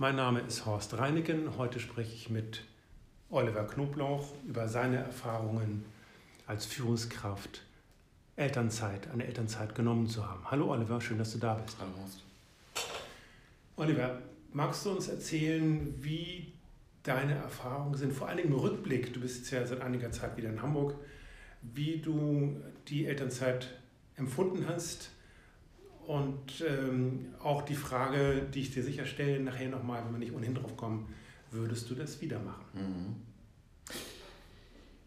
Mein Name ist Horst Reineken. Heute spreche ich mit Oliver Knoblauch über seine Erfahrungen als Führungskraft, Elternzeit, eine Elternzeit genommen zu haben. Hallo Oliver, schön, dass du da bist. Hallo Horst. Oliver, magst du uns erzählen, wie deine Erfahrungen sind, vor allen Dingen im Rückblick, du bist jetzt ja seit einiger Zeit wieder in Hamburg, wie du die Elternzeit empfunden hast, und ähm, auch die Frage, die ich dir sicher stelle, nachher nochmal, wenn wir nicht ohnehin drauf kommen, würdest du das wieder machen? Mhm.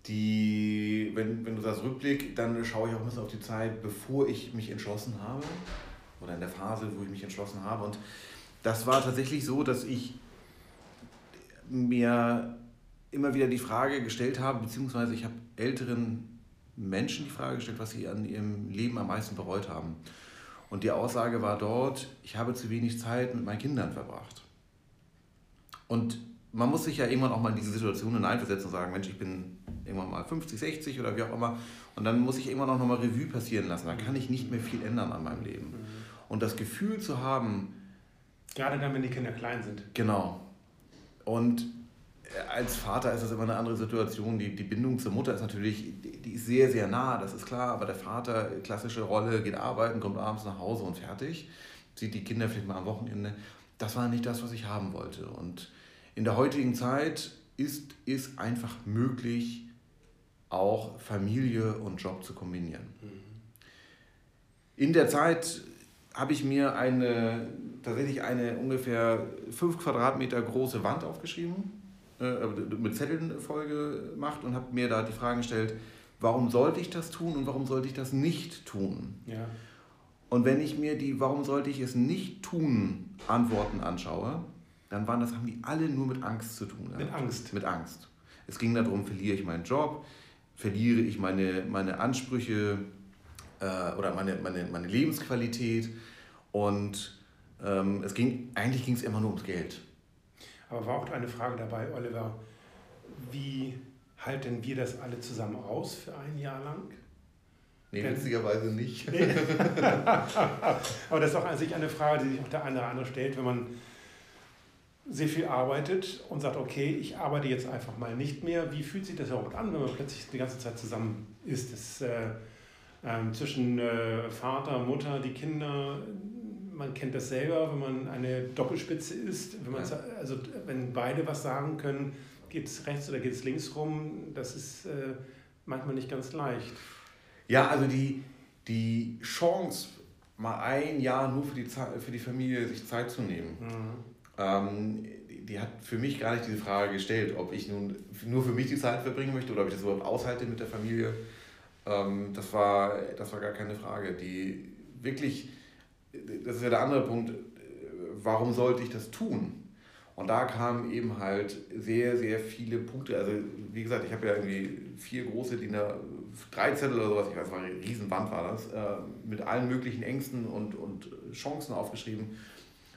Die, wenn, wenn du sagst Rückblick, dann schaue ich auch ein bisschen auf die Zeit, bevor ich mich entschlossen habe oder in der Phase, wo ich mich entschlossen habe. Und das war tatsächlich so, dass ich mir immer wieder die Frage gestellt habe, beziehungsweise ich habe älteren Menschen die Frage gestellt, was sie an ihrem Leben am meisten bereut haben. Und die Aussage war dort, ich habe zu wenig Zeit mit meinen Kindern verbracht. Und man muss sich ja irgendwann auch mal in diese Situation hineinversetzen und sagen, Mensch, ich bin irgendwann mal 50, 60 oder wie auch immer. Und dann muss ich irgendwann auch nochmal Revue passieren lassen. Dann kann ich nicht mehr viel ändern an meinem Leben. Mhm. Und das Gefühl zu haben... Gerade dann, wenn die Kinder klein sind. Genau. Und als Vater ist das immer eine andere Situation. Die, die Bindung zur Mutter ist natürlich, die ist sehr, sehr nah, das ist klar. Aber der Vater, klassische Rolle, geht arbeiten, kommt abends nach Hause und fertig. Sieht die Kinder vielleicht mal am Wochenende. Das war nicht das, was ich haben wollte. Und in der heutigen Zeit ist es einfach möglich, auch Familie und Job zu kombinieren. Mhm. In der Zeit habe ich mir eine, tatsächlich eine ungefähr fünf Quadratmeter große Wand aufgeschrieben äh, mit Zetteln Folge gemacht und habe mir da die Frage gestellt, warum sollte ich das tun und warum sollte ich das nicht tun? Ja. Und wenn ich mir die Warum sollte ich es nicht tun Antworten anschaue, dann waren das, haben die alle nur mit Angst zu tun. Mit Angst. Mit Angst. Es ging darum, verliere ich meinen Job, verliere ich meine, meine Ansprüche äh, oder meine, meine, meine Lebensqualität. Und ähm, es ging, eigentlich ging es immer nur ums Geld. Aber war auch eine Frage dabei, Oliver, wie halten wir das alle zusammen aus für ein Jahr lang? Nee, witzigerweise nicht. Aber das ist auch an sich eine Frage, die sich auch der eine oder andere stellt, wenn man sehr viel arbeitet und sagt, okay, ich arbeite jetzt einfach mal nicht mehr. Wie fühlt sich das überhaupt an, wenn man plötzlich die ganze Zeit zusammen ist? Das, äh, äh, zwischen äh, Vater, Mutter, die Kinder, man kennt das selber, wenn man eine Doppelspitze ist, wenn, man, also, wenn beide was sagen können, geht es rechts oder geht es links rum, das ist äh, manchmal nicht ganz leicht. Ja, also die, die Chance, mal ein Jahr nur für die, für die Familie sich Zeit zu nehmen, mhm. ähm, die hat für mich gar nicht diese Frage gestellt, ob ich nun nur für mich die Zeit verbringen möchte oder ob ich das überhaupt aushalte mit der Familie. Ähm, das, war, das war gar keine Frage. Die wirklich das ist ja der andere Punkt, warum sollte ich das tun? Und da kamen eben halt sehr, sehr viele Punkte. Also, wie gesagt, ich habe ja irgendwie vier große DIN drei Zettel oder sowas, ich weiß, war eine Riesenwand war das, äh, mit allen möglichen Ängsten und, und Chancen aufgeschrieben.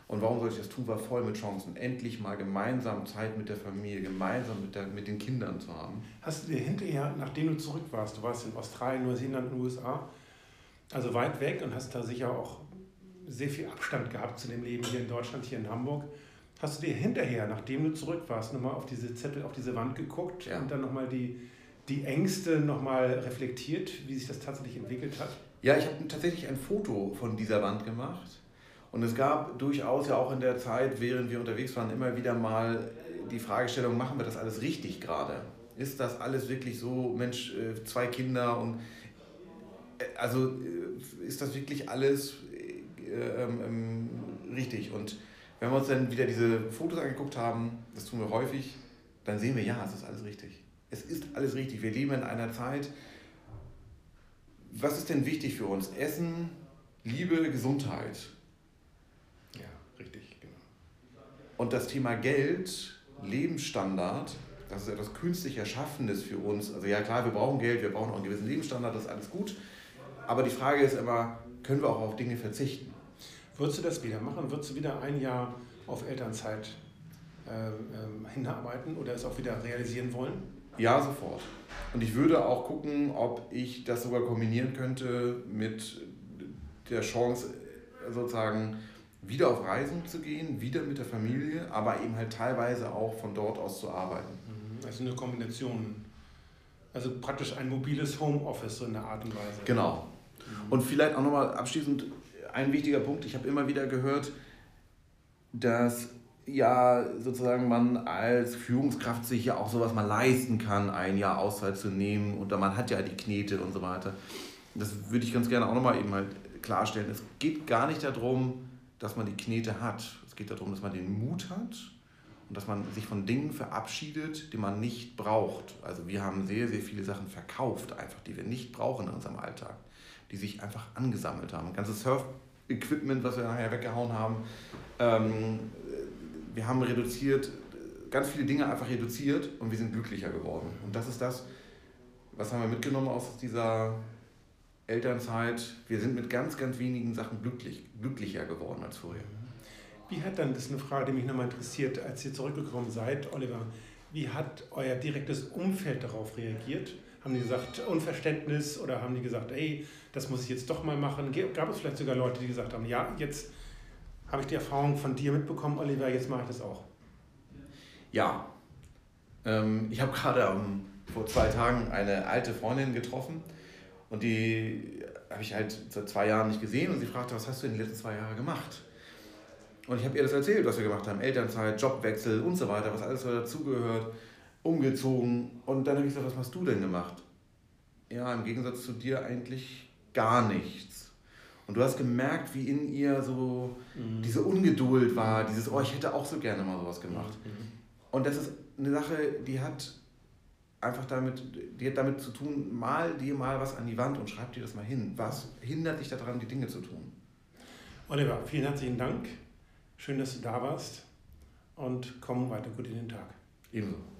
Und warum sollte ich das tun? War voll mit Chancen. Endlich mal gemeinsam Zeit mit der Familie, gemeinsam mit, der, mit den Kindern zu haben. Hast du dir hinterher, nachdem du zurück warst, du warst in Australien, Neuseeland, USA, also weit weg und hast da sicher auch sehr viel Abstand gehabt zu dem Leben hier in Deutschland, hier in Hamburg. Hast du dir hinterher, nachdem du zurück warst, nochmal auf diese Zettel, auf diese Wand geguckt ja. und dann nochmal die, die Ängste nochmal reflektiert, wie sich das tatsächlich entwickelt hat? Ja, ich habe tatsächlich ein Foto von dieser Wand gemacht. Und es gab durchaus ja auch in der Zeit, während wir unterwegs waren, immer wieder mal die Fragestellung, machen wir das alles richtig gerade? Ist das alles wirklich so, Mensch, äh, zwei Kinder und äh, also äh, ist das wirklich alles ähm, ähm, richtig. Und wenn wir uns dann wieder diese Fotos angeguckt haben, das tun wir häufig, dann sehen wir, ja, es ist alles richtig. Es ist alles richtig. Wir leben in einer Zeit. Was ist denn wichtig für uns? Essen, Liebe, Gesundheit. Ja, richtig, genau. Und das Thema Geld, Lebensstandard, das ist etwas künstlich Erschaffenes für uns. Also ja klar, wir brauchen Geld, wir brauchen auch einen gewissen Lebensstandard, das ist alles gut. Aber die Frage ist immer, können wir auch auf Dinge verzichten? Würdest du das wieder machen? Würdest du wieder ein Jahr auf Elternzeit äh, hinarbeiten oder es auch wieder realisieren wollen? Ja, sofort. Und ich würde auch gucken, ob ich das sogar kombinieren könnte mit der Chance, sozusagen wieder auf Reisen zu gehen, wieder mit der Familie, aber eben halt teilweise auch von dort aus zu arbeiten. Mhm. Also eine Kombination. Also praktisch ein mobiles Homeoffice so in der Art und Weise. Genau. Mhm. Und vielleicht auch nochmal abschließend ein wichtiger Punkt. Ich habe immer wieder gehört, dass ja sozusagen man als Führungskraft sich ja auch sowas mal leisten kann, ein Jahr Auszeit zu nehmen und man hat ja die Knete und so weiter. Das würde ich ganz gerne auch nochmal eben halt klarstellen. Es geht gar nicht darum, dass man die Knete hat. Es geht darum, dass man den Mut hat und dass man sich von Dingen verabschiedet, die man nicht braucht. Also wir haben sehr, sehr viele Sachen verkauft, einfach, die wir nicht brauchen in unserem Alltag, die sich einfach angesammelt haben. Ganzes Surf-Equipment, was wir nachher weggehauen haben. Ähm, wir haben reduziert, ganz viele Dinge einfach reduziert und wir sind glücklicher geworden. Und das ist das, was haben wir mitgenommen aus dieser Elternzeit? Wir sind mit ganz, ganz wenigen Sachen glücklich, glücklicher geworden als vorher. Wie hat dann, das ist eine Frage, die mich nochmal interessiert, als ihr zurückgekommen seid, Oliver, wie hat euer direktes Umfeld darauf reagiert? Haben die gesagt, Unverständnis oder haben die gesagt, ey, das muss ich jetzt doch mal machen? Gab es vielleicht sogar Leute, die gesagt haben, ja, jetzt habe ich die Erfahrung von dir mitbekommen, Oliver, jetzt mache ich das auch. Ja. Ähm, ich habe gerade ähm, vor zwei Tagen eine alte Freundin getroffen und die habe ich halt seit zwei Jahren nicht gesehen und sie fragte, was hast du in den letzten zwei Jahren gemacht? Und ich habe ihr das erzählt, was wir gemacht haben. Elternzeit, Jobwechsel und so weiter, was alles so dazugehört, umgezogen. Und dann habe ich gesagt, was hast du denn gemacht? Ja, im Gegensatz zu dir eigentlich gar nichts. Und du hast gemerkt, wie in ihr so mhm. diese Ungeduld war, dieses, oh, ich hätte auch so gerne mal sowas gemacht. Mhm. Und das ist eine Sache, die hat einfach damit, die hat damit zu tun, mal dir mal was an die Wand und schreib dir das mal hin. Was hindert dich daran, die Dinge zu tun? Oliver, vielen herzlichen Dank. Schön, dass du da warst und komm weiter gut in den Tag. Ebenso.